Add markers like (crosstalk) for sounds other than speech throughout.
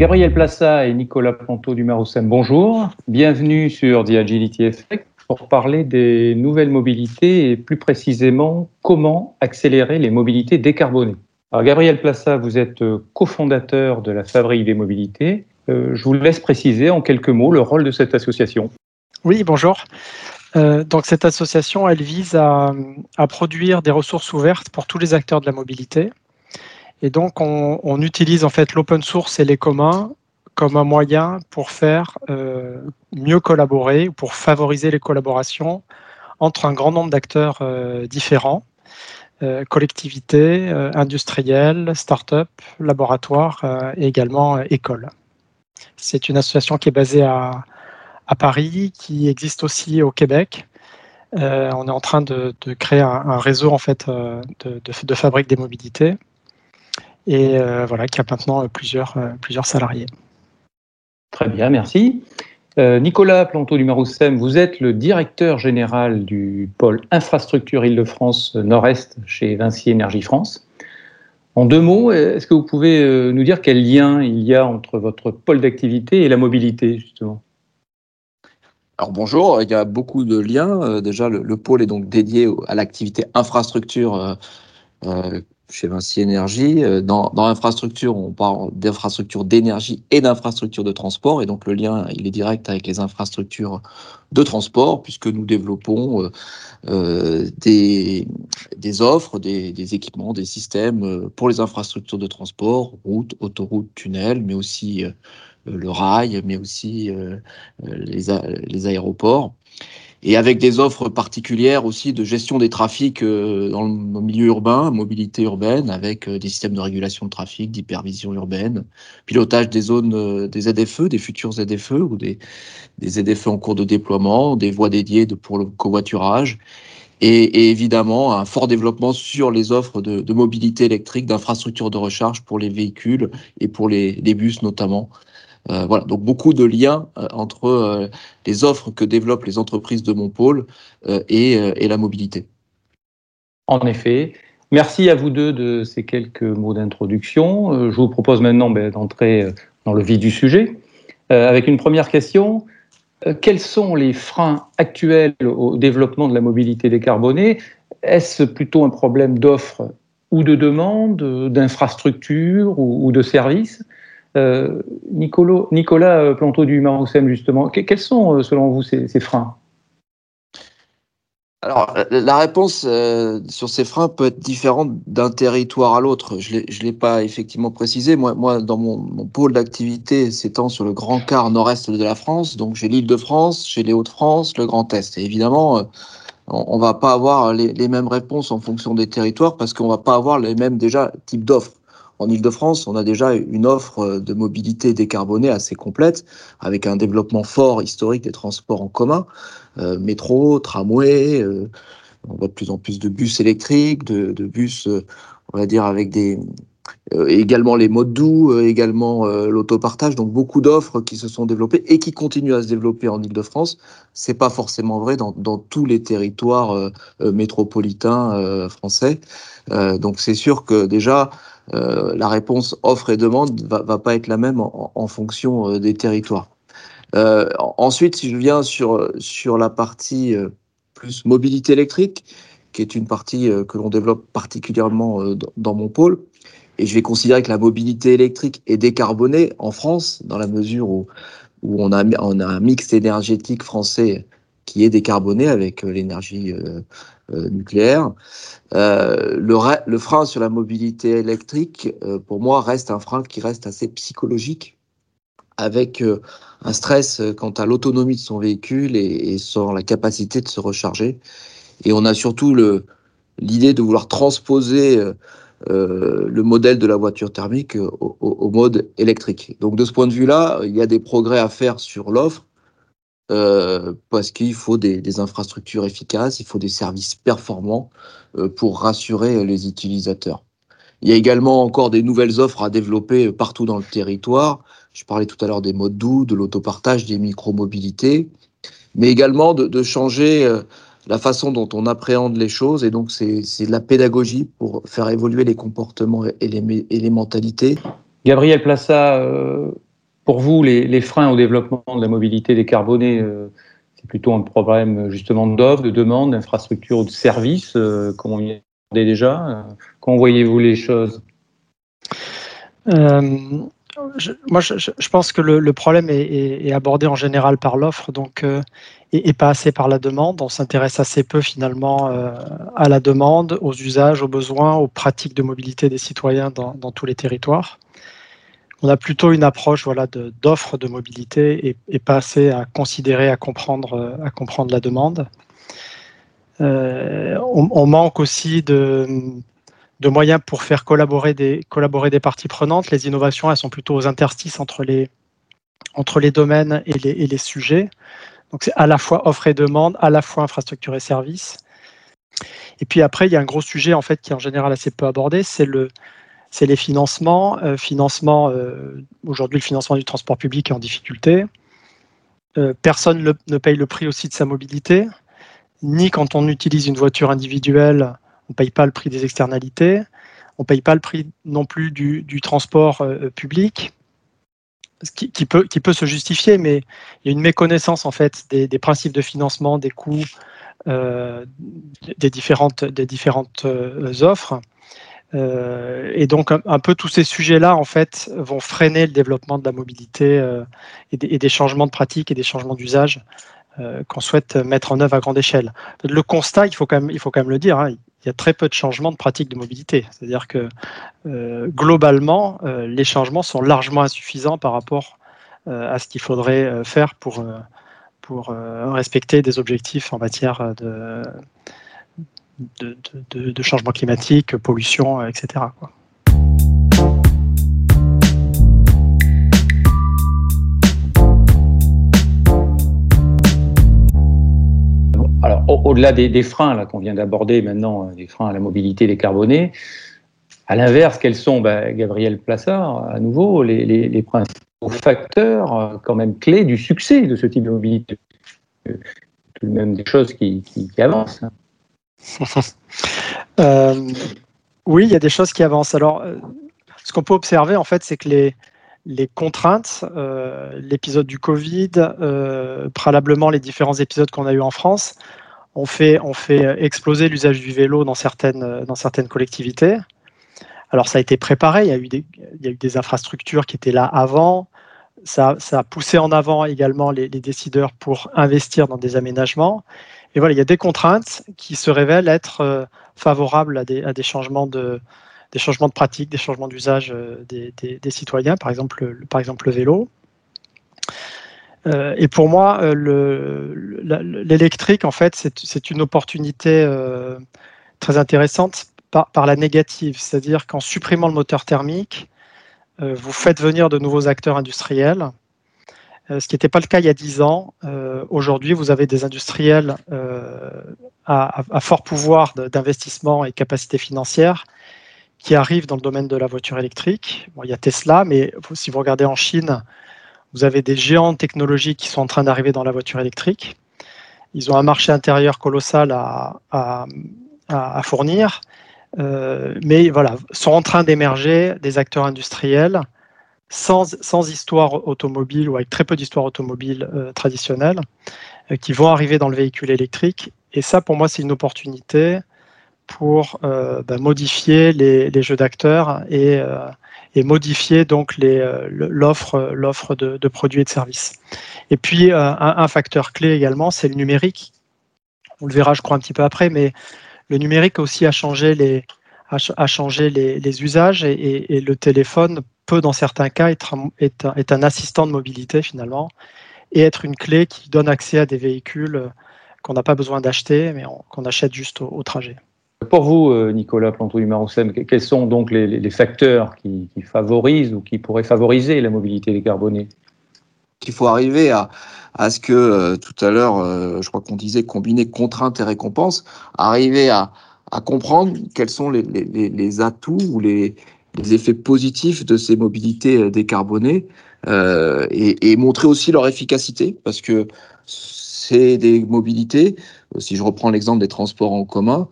Gabriel Plassa et Nicolas Planto du Maroussin, bonjour. Bienvenue sur The Agility Effect pour parler des nouvelles mobilités et plus précisément comment accélérer les mobilités décarbonées. Gabriel Plassa, vous êtes cofondateur de la Fabrique des mobilités. Euh, je vous laisse préciser en quelques mots le rôle de cette association. Oui, bonjour. Euh, donc cette association, elle vise à, produire des ressources ouvertes pour tous les acteurs de la mobilité. Et donc on, utilise en fait l'open source et les communs comme un moyen pour faire euh, mieux collaborer, pour favoriser les collaborations entre un grand nombre d'acteurs euh, différents, collectivités, industriels, start-up, laboratoires et également écoles. C'est une association qui est basée à, Paris, qui existe aussi au Québec. Euh, on est en train de, créer un, réseau en fait euh, de, fabriques des mobilités et euh, voilà qui a maintenant plusieurs, plusieurs salariés. Très bien, merci. Nicolas Planto du Maroussem, vous êtes le directeur général du pôle infrastructure Île-de-France Nord-Est chez Vinci Énergie France. En deux mots, est-ce que vous pouvez nous dire quel lien il y a entre votre pôle d'activité et la mobilité, justement? Alors bonjour, il y a beaucoup de liens. Euh, déjà, le, pôle est donc dédié à l'activité infrastructure euh, euh, chez Vinci Énergie. Dans, dans l'infrastructure, on parle d'infrastructure d'énergie et d'infrastructure de transport. Et donc le lien, il est direct avec les infrastructures de transport, puisque nous développons des, des offres, des, équipements, des systèmes pour les infrastructures de transport, routes, autoroutes, tunnels, mais aussi euh, le rail, mais aussi euh, euh, les, aéroports et avec des offres particulières aussi de gestion des trafics dans le milieu urbain, mobilité urbaine, avec des systèmes de régulation de trafic, d'hypervision urbaine, pilotage des zones des ZFE, des futurs ZFE ou des, des ZFE en cours de déploiement, des voies dédiées pour le covoiturage, et, évidemment un fort développement sur les offres de, mobilité électrique, d'infrastructures de recharge pour les véhicules et pour les bus notamment. Euh, voilà, donc beaucoup de liens euh, entre euh, les offres que développent les entreprises de mon pôle et, la mobilité. En effet. Merci à vous deux de ces quelques mots d'introduction. Je vous propose maintenant ben, d'entrer dans le vif du sujet avec une première question. Quels sont les freins actuels au développement de la mobilité décarbonée? Est-ce plutôt un problème d'offre ou de demande, d'infrastructure ou de services? Euh, Nicolas euh, Planteau du Marousem, justement, quels sont, euh, selon vous, ces, freins? Alors, la réponse sur ces freins peut être différente d'un territoire à l'autre. Je ne l'ai pas effectivement précisé. Moi, moi dans mon, pôle d'activité s'étend sur le grand quart nord-est de la France. Donc, j'ai l'île de France, j'ai les Hauts-de-France, le Grand Est. Et évidemment, on ne va pas avoir les, les, mêmes réponses en fonction des territoires parce qu'on ne va pas avoir les mêmes déjà types d'offres. En Ile-de-France, on a déjà une offre euh, de mobilité décarbonée assez complète, avec un développement fort historique des transports en commun, euh, métro, tramway, euh, on voit de plus en plus de bus électriques, de, bus, on va dire, avec des... également les modes doux, également l'autopartage, donc beaucoup d'offres qui se sont développées et qui continuent à se développer en Ile-de-France. C'est pas forcément vrai dans tous les territoires métropolitains français. donc c'est sûr que déjà, euh, la réponse offre et demande va, va pas être la même en, fonction euh, des territoires. Euh, ensuite, si je viens sur, sur la partie plus mobilité électrique, qui est une partie que l'on développe particulièrement dans mon pôle, et je vais considérer que la mobilité électrique est décarbonée en France, dans la mesure où, où on, a, on a un mix énergétique français qui est décarboné avec l'énergie nucléaire. Euh, le, le, frein sur la mobilité électrique, euh, pour moi, reste un frein qui reste assez psychologique, avec euh, un stress quant à l'autonomie de son véhicule et, et, sur la capacité de se recharger. Et on a surtout l'idée de vouloir transposer le modèle de la voiture thermique au, mode électrique. Donc de ce point de vue-là, il y a des progrès à faire sur l'offre. Parce qu'il faut des, infrastructures efficaces, il faut des services performants, euh, pour rassurer les utilisateurs. Il y a également encore des nouvelles offres à développer partout dans le territoire. Je parlais tout à l'heure des modes doux, de l'autopartage, des micro-mobilités, mais également de, changer euh, la façon dont on appréhende les choses. Et donc, c'est de la pédagogie pour faire évoluer les comportements et les, et les mentalités. Gabriel Plassa, euh, pour vous, les, freins au développement de la mobilité décarbonée, c'est plutôt un problème justement d'offre, de demande, d'infrastructure ou de services, comme on y est déjà. Comment voyez-vous les choses? Moi, je, pense que le, problème est, abordé en général par l'offre, donc euh, et, pas assez par la demande. On s'intéresse assez peu finalement euh, à la demande, aux usages, aux besoins, aux pratiques de mobilité des citoyens dans, tous les territoires. On a plutôt une approche voilà, d'offre de, mobilité et, pas assez à considérer, à comprendre, comprendre la demande. Euh, on, manque aussi de, moyens pour faire collaborer des, parties prenantes. Les innovations, elles sont plutôt aux interstices entre les, domaines et les, et les sujets. Donc c'est à la fois offre et demande, à la fois infrastructure et services. Et puis après, il y a un gros sujet en fait qui est en général assez peu abordé, c'est le, c'est les financements. Euh, euh, aujourd'hui, le financement du transport public est en difficulté. Euh, personne ne paye le prix aussi de sa mobilité, ni quand on utilise une voiture individuelle on ne paye pas le prix des externalités, on ne paye pas le prix non plus du, transport public, ce qui, peut, se justifier, mais il y a une méconnaissance en fait des, principes de financement, des coûts des différentes, différentes euh, et donc un, peu tous ces sujets-là en fait vont freiner le développement de la mobilité et des, et, des, changements de pratiques et des changements d'usage qu'on souhaite mettre en œuvre à grande échelle. Le constat, il faut quand même, le dire, hein, il y a très peu de changements de pratiques de mobilité. C'est-à-dire que euh, globalement, euh, les changements sont largement insuffisants par rapport euh, à ce qu'il faudrait faire pour respecter des objectifs en matière de, de, changement climatique, pollution, etc. Alors, au-delà des, freins qu'on vient d'aborder maintenant, euh, des freins à la mobilité décarbonée, à l'inverse, quels sont, ben, Gabriel Plassard, à nouveau, les, principaux facteurs euh, quand même clés du succès de ce type de mobilité? Euh, Tout de même des choses qui, avancent. (laughs) oui, il y a des choses qui avancent. Alors, ce qu'on peut observer, en fait, c'est que les, contraintes, l'épisode du Covid, préalablement les différents épisodes qu'on a eu en France, on fait, exploser l'usage du vélo dans certaines, collectivités. Alors ça a été préparé, il y a eu des, infrastructures qui étaient là avant, ça a poussé en avant également les, décideurs pour investir dans des aménagements. Et voilà, il y a des contraintes qui se révèlent être euh, favorables à des, changements de, des pratique, des changements d'usage euh, des, citoyens, par exemple, le, vélo. Euh, et pour moi, l'électrique, en fait, c'est une opportunité très intéressante par la négative, c'est-à-dire qu'en supprimant le moteur thermique, vous faites venir de nouveaux acteurs industriels, ce qui n'était pas le cas il y a 10 ans. Aujourd'hui, vous avez des industriels à, à, fort pouvoir d'investissement et capacité financière qui arrivent dans le domaine de la voiture électrique. Il y a Tesla, mais si vous regardez en Chine, vous avez des géants technologiques qui sont en train d'arriver dans la voiture électrique. Ils ont un marché intérieur colossal à, fournir, euh, mais voilà, sont en train d'émerger des acteurs industriels sans, histoire automobile ou avec très peu d'histoire automobile euh, traditionnelle euh, qui vont arriver dans le véhicule électrique. Et ça, pour moi, c'est une opportunité pour euh, bah, modifier les, jeux d'acteurs et, modifier donc l'offre de, produits et de services. Et puis un, facteur clé également, c'est le numérique. On le verra, je crois, un petit peu après, mais le numérique aussi a changé les usages et, le téléphone peut, dans certains cas, être, être, être, un assistant de mobilité finalement et être une clé qui donne accès à des véhicules qu'on n'a pas besoin d'acheter, mais qu'on achète juste au trajet. Pour vous, euh, Nicolas plantou du quels sont donc les, facteurs qui, favorisent ou qui pourraient favoriser la mobilité décarbonée? Il faut arriver à, ce que, euh, tout à l'heure, euh, je crois qu'on disait combiner contraintes et récompenses, arriver à, comprendre quels sont les, atouts ou les, effets positifs de ces mobilités décarbonées et, et montrer aussi leur efficacité, parce que c'est des mobilités si je reprends l'exemple des transports en commun,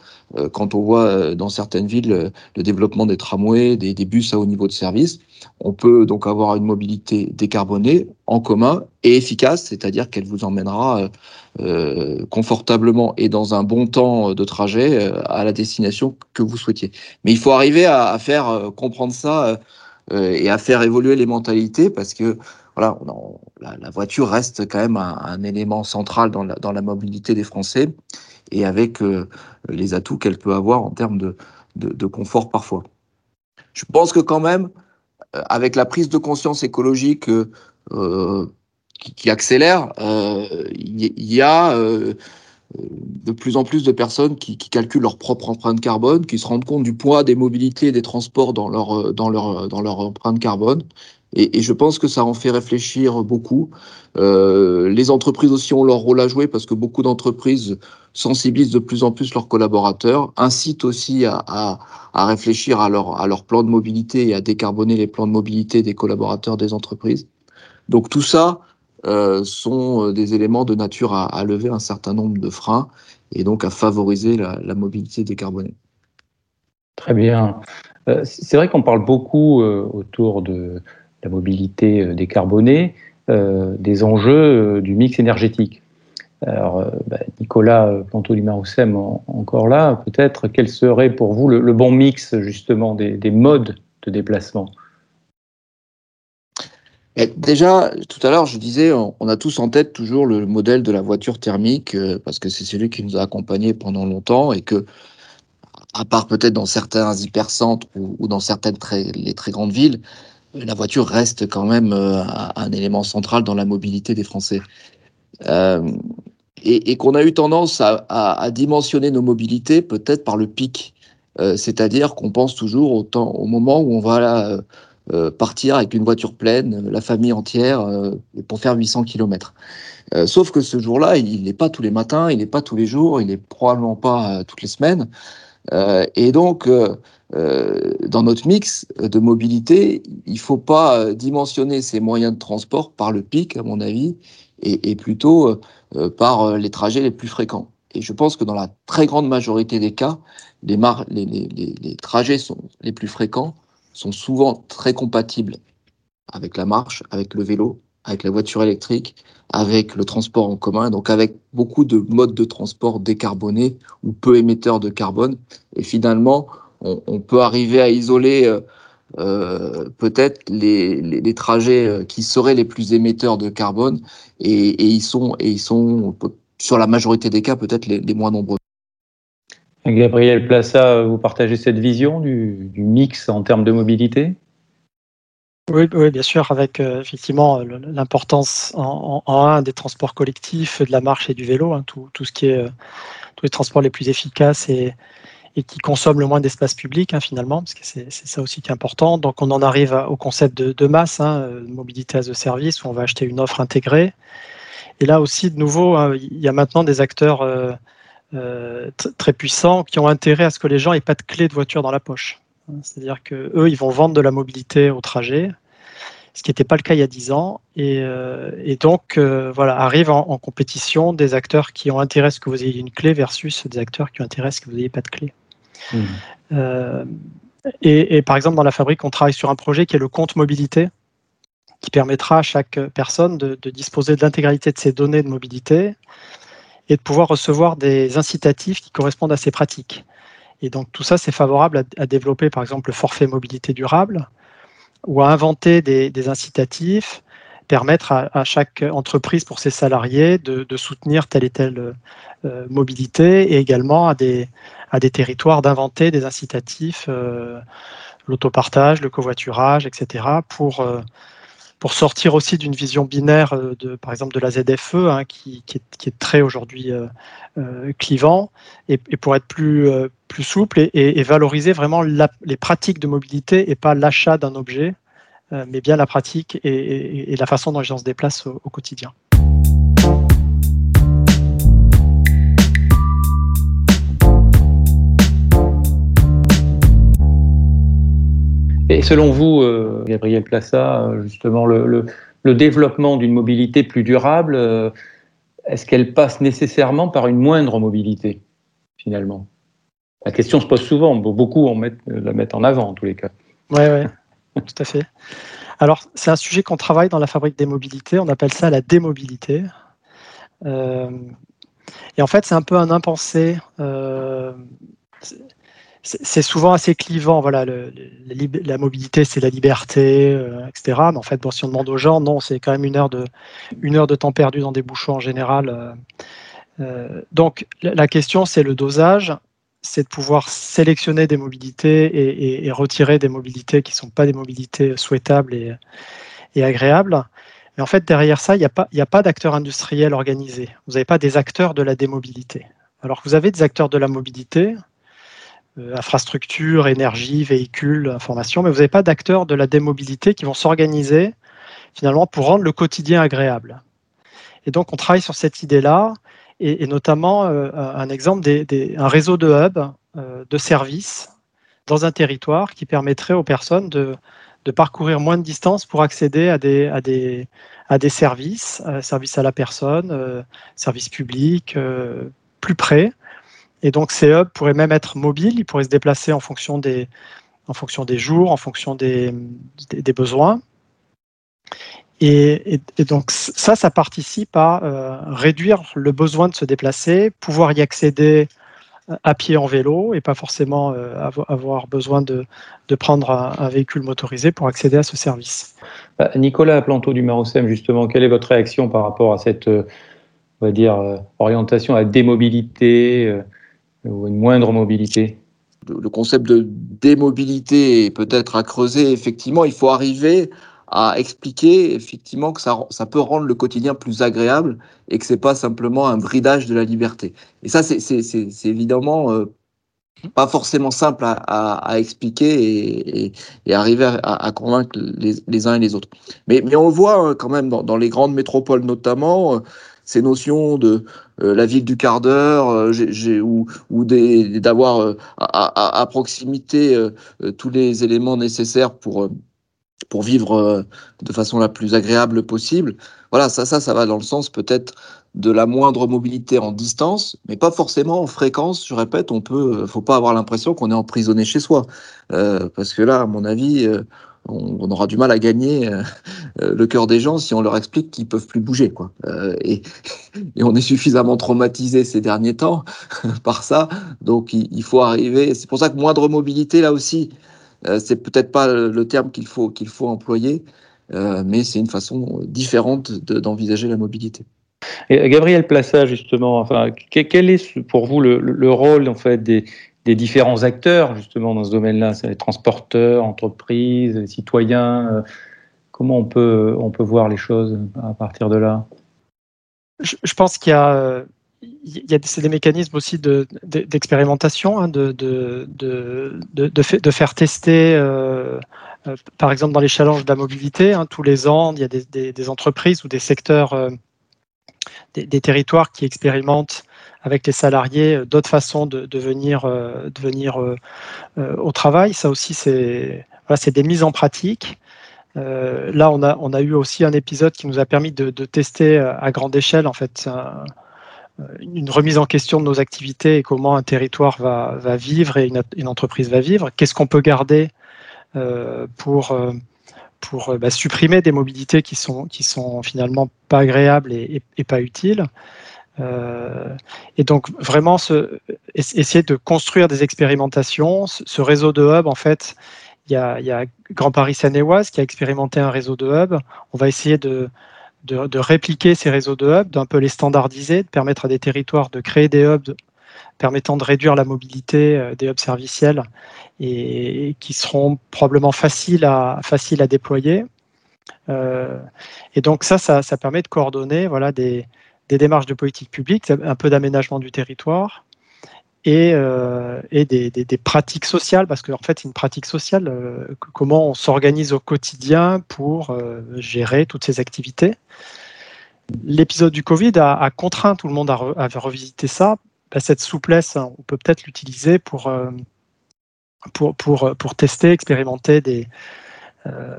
quand on voit dans certaines villes le développement des tramways, des, bus à haut niveau de service, on peut donc avoir une mobilité décarbonée en commun et efficace, c'est-à-dire qu'elle vous emmènera euh, confortablement et dans un bon temps de trajet euh, à la destination que vous souhaitiez. Mais il faut arriver à, faire euh, comprendre ça et à faire évoluer les mentalités parce que voilà, la, voiture reste quand même un, élément central dans la, mobilité des Français et avec les atouts qu'elle peut avoir en termes de, confort parfois. Je pense que quand même, euh, avec la prise de conscience écologique euh, qui, accélère, il euh, y, a de plus en plus de personnes qui, calculent leur propre empreinte carbone, qui se rendent compte du poids des mobilités et des transports dans leur empreinte carbone. Et, je pense que ça en fait réfléchir beaucoup. les entreprises aussi ont leur rôle à jouer parce que beaucoup d'entreprises sensibilisent de plus en plus leurs collaborateurs, incitent aussi à, réfléchir à leur, à plan de mobilité et à décarboner les plans de mobilité des collaborateurs des entreprises. Donc tout ça euh, sont euh, des éléments de nature à, lever un certain nombre de freins et donc à favoriser la, mobilité décarbonée. Très bien. Euh, c'est vrai qu'on parle beaucoup autour de la mobilité décarbonée des enjeux du mix énergétique. Alors, euh, bah, Nicolas Planto-Limaroussem, encore là, peut-être, quel serait pour vous le, bon mix justement des, modes de déplacement? Déjà, tout à l'heure, je disais, on a tous en tête toujours le modèle de la voiture thermique, euh, parce que c'est celui qui nous a accompagnés pendant longtemps et que, à part peut-être dans certains hypercentres ou, dans certaines les très grandes villes, la voiture reste quand même euh, un élément central dans la mobilité des Français. Euh, et, qu'on a eu tendance à, dimensionner nos mobilités peut-être par le pic, euh, c'est-à-dire qu'on pense toujours au, moment où on va partir avec une voiture pleine, la famille entière, pour faire 800 km. sauf que ce jour-là, il n'est pas tous les matins, il n'est pas tous les jours, il n'est probablement pas toutes les semaines. et donc, dans notre mix de mobilité, il ne faut pas dimensionner ces moyens de transport par le pic, à mon avis, et, plutôt euh, euh, par euh, les trajets les plus fréquents. Et je pense que dans la très grande majorité des cas, les, les, trajets sont, les plus fréquents sont souvent très compatibles avec la marche, avec le vélo, avec la voiture électrique, avec le transport en commun, donc avec beaucoup de modes de transport décarbonés ou peu émetteurs de carbone. Et finalement, on, on peut arriver à isoler euh, peut-être les, les, trajets euh, qui seraient les plus émetteurs de carbone et, et ils sont et ils sont sur la majorité des cas peut-être les, les, moins nombreux. Gabriel Plaça, vous partagez cette vision du, du mix en termes de mobilité? Oui, oui, bien sûr, avec euh, effectivement l'importance en, en, un des transports collectifs, de la marche et du vélo, hein, tout, tout, ce qui est tous les transports les plus efficaces et, et qui consomment le moins d'espace public hein, finalement, parce que c'est ça aussi qui est important. Donc on en arrive au concept de, masse, hein, euh, mobilité as a service, où on va acheter une offre intégrée. Et là aussi, de nouveau, hein, il y a maintenant des acteurs euh, euh, très puissants qui ont intérêt à ce que les gens n'aient pas de clé de voiture dans la poche. C'est-à-dire que eux, ils vont vendre de la mobilité au trajet, ce qui n'était pas le cas il y a 10 ans. Et, donc, voilà, arrivent en, en, compétition des acteurs qui ont intérêt à ce que vous ayez une clé versus des acteurs qui ont intérêt à ce que vous n'ayez pas de clé. Mmh. Euh, et, par exemple, dans la fabrique, on travaille sur un projet qui est le compte mobilité, qui permettra à chaque personne de, disposer de l'intégralité de ses données de mobilité et de pouvoir recevoir des incitatifs qui correspondent à ses pratiques. Et donc tout ça, c'est favorable à, développer par exemple le forfait mobilité durable ou à inventer des, incitatifs, permettre à, chaque entreprise pour ses salariés de, soutenir telle et telle euh, mobilité et également à des, territoires d'inventer des incitatifs, euh, l'autopartage, le covoiturage, etc., pour, euh, pour sortir aussi d'une vision binaire, de, par exemple de la ZFE, hein, qui, est, très aujourd'hui clivant, et, pour être plus, plus souple et, valoriser vraiment les pratiques de mobilité et pas l'achat d'un objet, mais bien la pratique et, la façon dont les gens se déplacent au quotidien. Et selon vous, euh, Gabriel Plaça, justement, le, développement d'une mobilité plus durable, euh, est-ce qu'elle passe nécessairement par une moindre mobilité, finalement? La question se pose souvent, beaucoup en la mettent en avant en tous les cas. Oui, oui, (laughs) tout à fait. Alors, c'est un sujet qu'on travaille dans la fabrique des mobilités, on appelle ça la démobilité. Euh, et en fait, c'est un peu un impensé. Euh, c'est souvent assez clivant. Voilà, la mobilité, c'est la liberté, euh, etc. Mais en fait, si on demande aux gens, non, c'est quand même une heure de temps perdu dans des bouchons en général. donc, la question, c'est le dosage c'est de pouvoir sélectionner des mobilités et, retirer des mobilités qui ne sont pas des mobilités souhaitables et, agréables. Mais en fait, derrière ça, il n'y a pas, pas d'acteurs industriels organisés. Vous n'avez pas des acteurs de la démobilité. Alors que vous avez des acteurs de la mobilité, euh, infrastructure, énergie, véhicules, information, mais vous n'avez pas d'acteurs de la démobilité qui vont s'organiser finalement pour rendre le quotidien agréable. Et donc, on travaille sur cette idée-là et, notamment euh, un exemple, des, réseau de hubs euh, de services dans un territoire qui permettrait aux personnes de, parcourir moins de distance pour accéder à des, des, services, euh, services à la personne, services publics, plus près. Et donc ces hubs pourraient même être mobiles, ils pourraient se déplacer en fonction des, jours, en fonction des besoins. Et, donc ça, ça participe à euh, réduire le besoin de se déplacer, pouvoir y accéder euh, à pied en vélo et pas forcément euh, avoir besoin de, prendre un, véhicule motorisé pour accéder à ce service. Bah, Nicolas Planteau du Marocem, justement, quelle est votre réaction par rapport à cette on va dire, orientation à démobilité ou une moindre mobilité? Le concept de démobilité est peut-être à creuser. Effectivement, il faut arriver à expliquer effectivement que ça, ça peut rendre le quotidien plus agréable et que c'est pas simplement un bridage de la liberté. Et ça, c'est évidemment euh, pas forcément simple à, à, expliquer et, et, arriver à, à convaincre les, les, uns et les autres. Mais, mais on voit hein, quand même dans, dans, les grandes métropoles notamment euh, ces notions de euh, la ville du quart d'heure ou, ou d'avoir à, à, proximité tous les éléments nécessaires pour pour vivre euh, de façon la plus agréable possible. Voilà, ça, ça, ça va dans le sens peut-être de la moindre mobilité en distance, mais pas forcément en fréquence. Je répète, on peut, euh, faut pas avoir l'impression qu'on est emprisonné chez soi, euh, parce que là, à mon avis, on, aura du mal à gagner (laughs) le cœur des gens si on leur explique qu'ils peuvent plus bouger, quoi. (laughs) Et, on est suffisamment traumatisé ces derniers temps (laughs) par ça, donc il, il faut arriver. C'est pour ça que moindre mobilité là aussi. Euh, c'est peut-être pas le terme qu'il faut, qu'il faut employer, euh, mais c'est une façon différente d'envisager la mobilité. Et Gabriel Plassa, justement, enfin, quel est pour vous le, rôle en fait des, différents acteurs justement dans ce domaine-là, les transporteurs, entreprises, les citoyens. Euh, comment on peut on peut voir les choses à partir de là? Je, pense qu'il y a il y a des mécanismes aussi d'expérimentation, de, de, faire tester, euh, euh, par exemple dans les challenges de la mobilité, hein, tous les ans, il y a des, entreprises ou des secteurs, euh, des, territoires qui expérimentent avec les salariés d'autres façons de, venir, au travail. Ça aussi, c'est des mises en pratique. là, on a, eu aussi un épisode qui nous a permis de, tester à grande échelle, en fait, une remise en question de nos activités et comment un territoire va, va vivre et une, entreprise va vivre. Qu'est-ce qu'on peut garder euh, pour, euh, pour bah, supprimer des mobilités qui sont, qui sont finalement pas agréables et, et, pas utiles euh, et donc vraiment essayer de construire des expérimentations. Ce, réseau de hubs, en fait, il y a, il y a Grand Paris Seine-et-Oise qui a expérimenté un réseau de hubs. On va essayer de, de, répliquer ces réseaux de hubs, d'un peu les standardiser, de permettre à des territoires de créer des hubs permettant de réduire la mobilité euh, des hubs serviciels et, qui seront probablement faciles à, déployer. Euh, et donc ça, ça, permet de coordonner voilà, des démarches de politique publique, un peu d'aménagement du territoire, et, euh, des, pratiques sociales, parce qu'en en fait, c'est une pratique sociale, euh, comment on s'organise au quotidien pour euh, gérer toutes ces activités. L'épisode du Covid a, contraint tout le monde à, revisiter ça. Bah, cette souplesse, hein, on peut peut-être l'utiliser pour, pour, pour, tester, expérimenter des,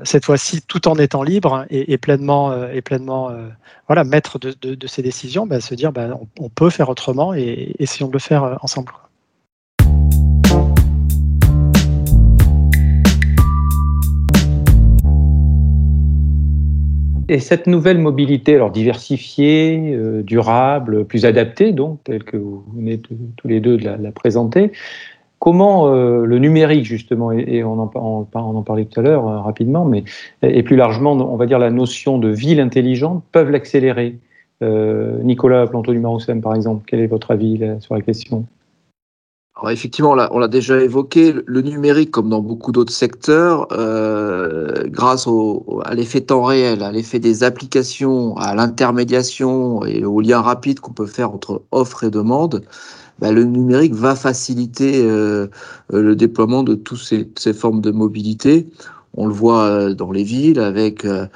cette fois-ci tout en étant libre et, pleinement, et pleinement voilà, maître de, ces décisions, bah, se dire bah, on, peut faire autrement et essayons de le faire ensemble. Et cette nouvelle mobilité, alors diversifiée, euh, durable, plus adaptée, donc, telle que vous venez tous les deux de la, présenter, comment euh, le numérique, justement, et, on, en, parlait tout à l'heure euh, rapidement, mais et plus largement, on va dire la notion de ville intelligente, peuvent l'accélérer. Nicolas Planto du Marousem, par exemple, quel est votre avis sur la question? Effectivement, on l'a déjà évoqué, le numérique, comme dans beaucoup d'autres secteurs, euh, grâce à l'effet temps réel, à l'effet des applications, à l'intermédiation et au lien rapide qu'on peut faire entre offre et demande, bah, le numérique va faciliter euh, le déploiement de toutes ces, formes de mobilité. On le voit euh, dans les villes avec euh,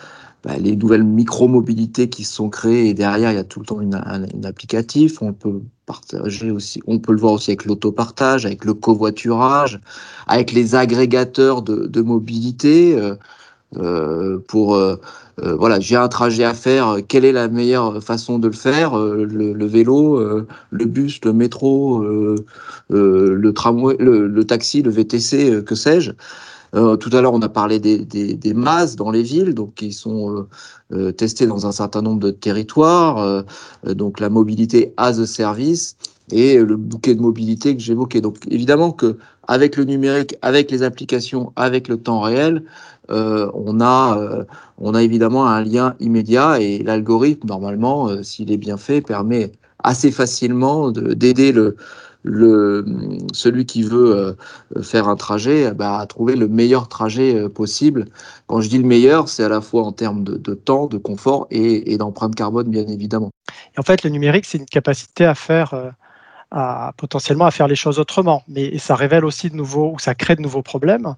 bah, les nouvelles micro-mobilités qui sont créées et derrière il y a tout le temps une, un, applicatif. On peut partager aussi, on peut le voir aussi avec l'autopartage, avec le covoiturage, avec les agrégateurs de mobilité. Euh, pour euh, euh, voilà, j'ai un trajet à faire. Quelle est la meilleure façon de le faire? Le, vélo, le bus, le métro, le tramway, le, taxi, le VTC, que sais-je? Tout à l'heure, on a parlé des, masses dans les villes, donc qui sont testées dans un certain nombre de territoires. Donc la mobilité as a service et le bouquet de mobilité que j'évoquais. Donc évidemment que avec le numérique, avec les applications, avec le temps réel, on a on a évidemment un lien immédiat et l'algorithme normalement, s'il est bien fait, permet assez facilement d'aider le celui qui veut euh, faire un trajet bah, à trouver le meilleur trajet euh, possible. Quand je dis le meilleur, c'est à la fois en termes de, temps, de confort et, et d'empreinte carbone, bien évidemment. Et en fait, le numérique, c'est une capacité à faire, euh, à, potentiellement à faire les choses autrement, mais ça révèle aussi de nouveaux, ou ça crée de nouveaux problèmes.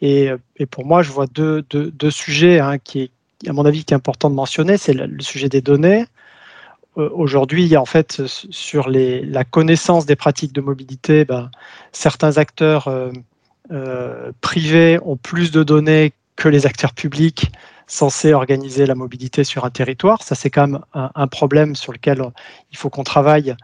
Et, pour moi, je vois deux, deux, deux sujets hein, qui, à mon avis, qui est important de mentionner. C'est le, sujet des données euh, aujourd'hui, en fait, sur les, la connaissance des pratiques de mobilité, ben, certains acteurs euh, euh, privés ont plus de données que les acteurs publics censés organiser la mobilité sur un territoire. Ça, c'est quand même un, problème sur lequel il faut qu'on travaille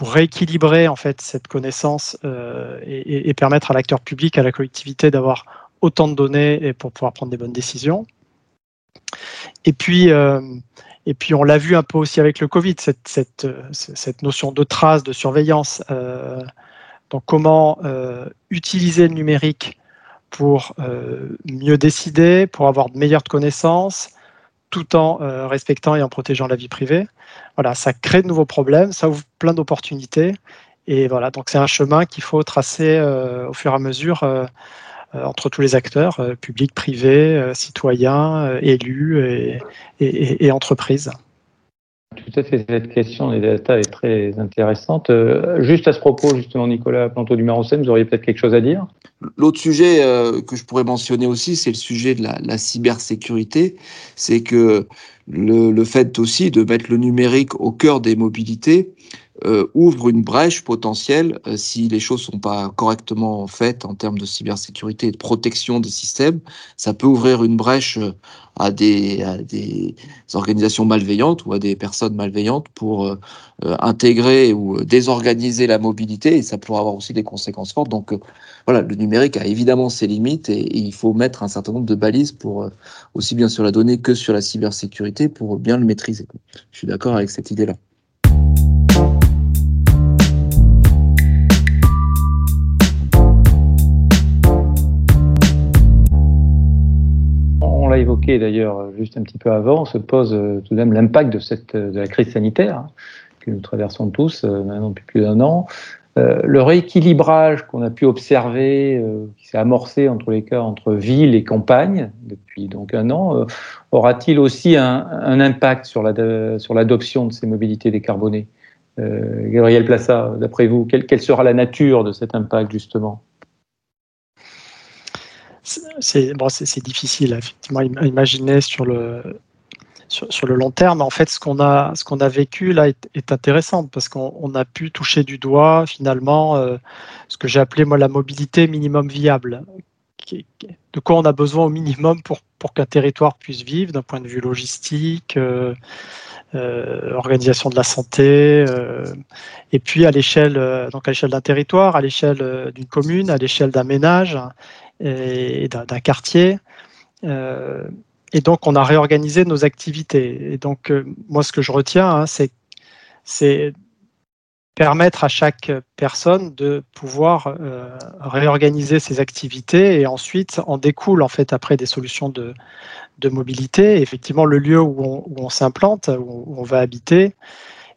pour rééquilibrer en fait cette connaissance et, et, permettre à l'acteur public, à la collectivité d'avoir autant de données et pour pouvoir prendre des bonnes décisions. Et puis, et puis on l'a vu un peu aussi avec le Covid, cette, cette notion de trace, de surveillance. Euh, donc comment euh, utiliser le numérique pour euh, mieux décider, pour avoir de meilleures connaissances, tout en euh, respectant et en protégeant la vie privée. Voilà, ça crée de nouveaux problèmes, ça ouvre plein d'opportunités. Et voilà, donc c'est un chemin qu'il faut tracer euh, au fur et à mesure euh, entre tous les acteurs, publics, privés, citoyens, élus et, entreprises. Tout à fait, cette question des data est très intéressante. juste à ce propos, justement, Nicolas Planto du Marocem, vous auriez peut-être quelque chose à dire? L'autre sujet que je pourrais mentionner aussi, c'est le sujet de la, cybersécurité. C'est que le, fait aussi de mettre le numérique au cœur des mobilités euh, ouvre une brèche potentielle euh, si les choses sont pas correctement faites en termes de cybersécurité et de protection des systèmes. Ça peut ouvrir une brèche euh, à des, à des organisations malveillantes ou à des personnes malveillantes pour euh, intégrer ou désorganiser la mobilité et ça pourrait avoir aussi des conséquences fortes. Donc voilà, le numérique a évidemment ses limites et, et, il faut mettre un certain nombre de balises pour aussi bien sur la donnée que sur la cybersécurité pour bien le maîtriser. Je suis d'accord avec cette idée-là. Évoqué d'ailleurs euh, juste un petit peu avant, se pose euh, tout de même l'impact de, de la crise sanitaire hein, que nous traversons tous euh, maintenant depuis plus d'un an. le rééquilibrage qu'on a pu observer, qui s'est amorcé entre les cas entre ville et campagne depuis donc un an, aura-t-il aussi un, impact sur l'adoption de ces mobilités décarbonées? Gabriel Plassa, d'après vous, quelle sera la nature de cet impact justement? C'est bon, difficile effectivement à imaginer sur le, sur, le long terme. En fait, ce qu'on a, a vécu là est, est intéressant parce qu'on a pu toucher du doigt finalement euh, ce que j'ai appelé moi la mobilité minimum viable, de quoi on a besoin au minimum pour, pour qu'un territoire puisse vivre d'un point de vue logistique, euh, euh, organisation de la santé, et puis à l'échelle donc à l'échelle d'un territoire, à l'échelle d'une commune, à l'échelle d'un ménage et, d'un quartier. et donc on a réorganisé nos activités. Et donc moi ce que je retiens, hein, c'est permettre à chaque personne de pouvoir euh, réorganiser ses activités et ensuite en découle en fait après des solutions de, de mobilité. effectivement, le lieu où on, s'implante, où, on va habiter,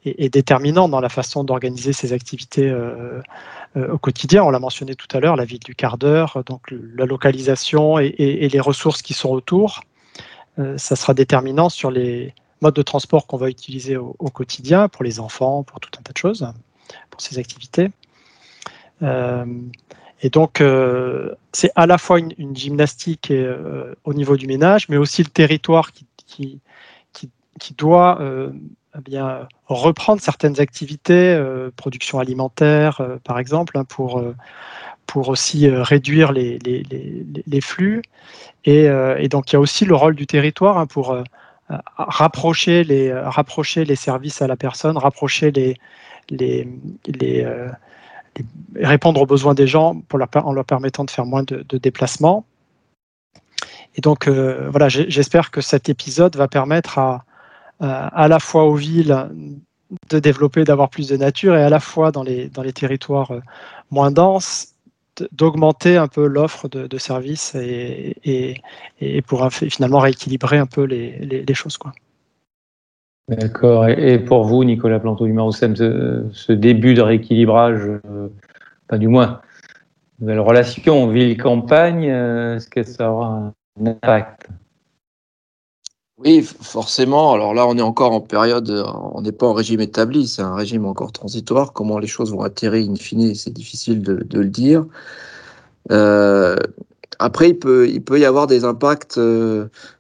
est, déterminant dans la façon d'organiser ses activités euh, euh, au quotidien. On l'a mentionné tout à l'heure, la ville du quart d'heure, donc la localisation et, les ressources qui sont autour. ça sera déterminant sur les modes de transport qu'on va utiliser au, quotidien pour les enfants, pour tout un tas de choses pour ces activités. Euh, et donc, euh, c'est à la fois une, gymnastique euh, au niveau du ménage, mais aussi le territoire qui, qui, doit eh bien, reprendre certaines activités, production alimentaire par exemple, hein, pour, pour aussi réduire les, les, les, flux. Et, et, donc, il y a aussi le rôle du territoire hein, pour rapprocher, les, rapprocher les services à la personne, rapprocher les, les, euh, les, répondre aux besoins des gens en leur permettant de faire moins de, déplacements. Et donc, euh, voilà, j'espère que cet épisode va permettre à, la fois aux villes de développer, d'avoir plus de nature, et à la fois dans les, territoires euh, moins denses, d'augmenter un peu l'offre de, services et, et, pour finalement rééquilibrer un peu les, les, choses. Quoi. D'accord. Et, pour vous, Nicolas Planto du ce, début de rééquilibrage, euh, du moins, nouvelle relation ville-campagne, euh, est-ce que ça aura un impact? Oui, forcément. Alors là, on est encore en période, on n'est pas en régime établi, c'est un régime encore transitoire. Comment les choses vont atterrir in fine, c'est difficile de, le dire. Euh, après, il peut, y avoir des impacts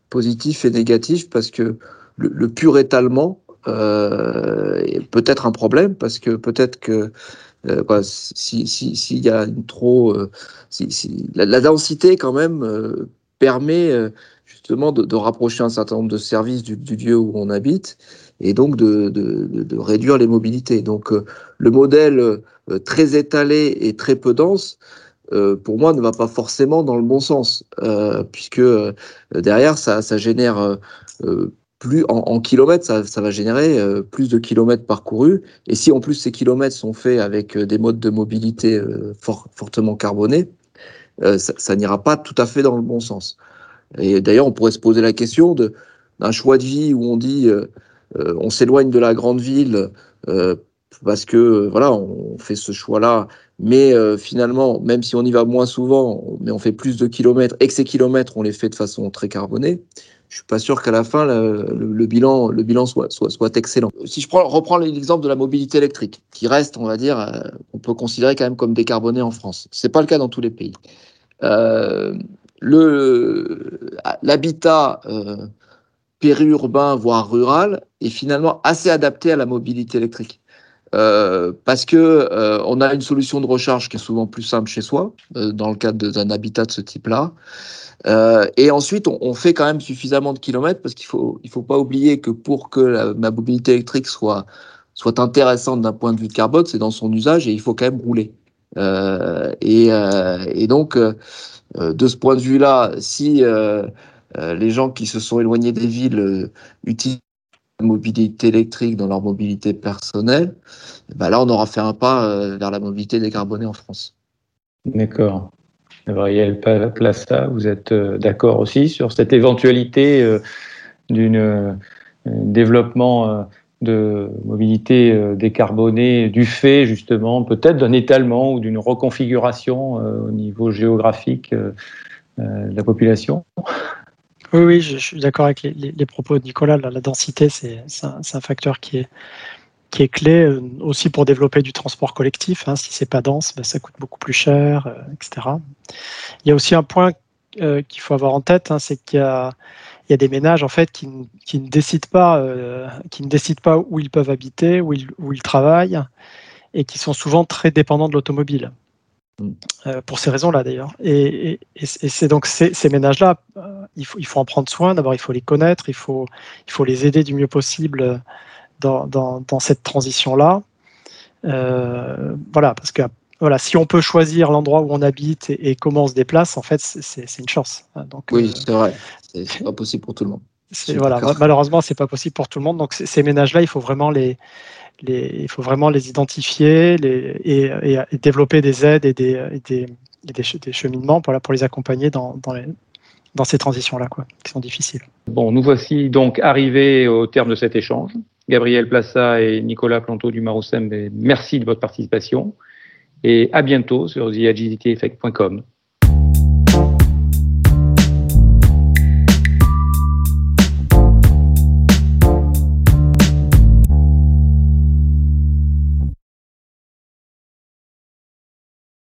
positifs et négatifs parce que le, pur étalement euh, peut être un problème parce que peut-être que euh, s'il si, si, y a une trop, euh, la, densité quand même euh, permet euh, justement de, rapprocher un certain nombre de services du, lieu où on habite et donc de, réduire les mobilités. Donc le modèle très étalé et très peu dense, pour moi, ne va pas forcément dans le bon sens, puisque derrière, ça, génère plus en, kilomètres, ça, va générer euh, plus de kilomètres parcourus. Et si en plus ces kilomètres sont faits avec euh, des modes de mobilité euh, fortement carbonés, ça, n'ira pas tout à fait dans le bon sens. Et d'ailleurs, on pourrait se poser la question d'un choix de vie où on dit on s'éloigne de la grande ville parce que voilà, on fait ce choix-là. Mais finalement, même si on y va moins souvent, mais on fait plus de kilomètres et que ces kilomètres, on les fait de façon très carbonée, je suis pas sûr qu'à la fin le, bilan, le bilan soit, soit, excellent. Si je prends, reprends l'exemple de la mobilité électrique, qui reste, on va dire, euh, on peut considérer quand même comme décarboné en France. C'est pas le cas dans tous les pays. Euh, l'habitat euh, périurbain voire rural est finalement assez adapté à la mobilité électrique. Euh, parce que euh, on a une solution de recharge qui est souvent plus simple chez soi, dans le cadre d'un habitat de ce type-là. Et ensuite, on, fait quand même suffisamment de kilomètres parce qu'il faut, il faut pas oublier que pour que la, ma mobilité électrique soit, soit intéressante d'un point de vue de carbone, c'est dans son usage et il faut quand même rouler. Et, donc, de ce point de vue-là, si les gens qui se sont éloignés des villes utilisent mobilité électrique dans leur mobilité personnelle, bah là, on aura fait un pas euh, vers la mobilité décarbonée en France. D'accord. Gabriel Plassa, vous êtes euh, d'accord aussi sur cette éventualité euh, d'un développement de mobilité décarbonée du fait justement peut-être d'un étalement ou d'une reconfiguration au niveau géographique de la population oui, oui, je, suis d'accord avec les, propos de Nicolas. La, densité, c'est un, facteur qui est, qui est clé euh, aussi pour développer du transport collectif. Hein. Si c'est pas dense, ben, ça coûte beaucoup plus cher, euh, etc. Il y a aussi un point euh, qu'il faut avoir en tête, hein, c'est qu'il y a, y a des ménages en fait qui, qui ne décident pas, qui ne décident pas où ils peuvent habiter, où ils, où ils travaillent, et qui sont souvent très dépendants de l'automobile. Euh, pour ces raisons-là d'ailleurs. Et, c'est donc ces, ménages-là, euh, il, faut, il faut en prendre soin. D'abord, il faut les connaître, il faut, il faut les aider du mieux possible dans, dans, cette transition-là. Euh, voilà, parce que voilà, si on peut choisir l'endroit où on habite et, comment on se déplace, en fait, c'est une chance. Donc, oui, c'est vrai. C'est pas possible pour tout le monde. Voilà, malheureusement, c'est pas possible pour tout le monde. Donc, ces ménages-là, il faut vraiment les, il faut vraiment les identifier les, et, développer des aides et des, des, des, cheminements pour, pour les accompagner dans, dans, dans ces transitions-là, quoi, qui sont difficiles. Bon, nous voici donc arrivés au terme de cet échange. Gabriel Plassa et Nicolas Planteau du Marousem, merci de votre participation et à bientôt sur theagilityeffect.com.